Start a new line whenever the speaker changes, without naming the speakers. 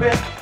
bit.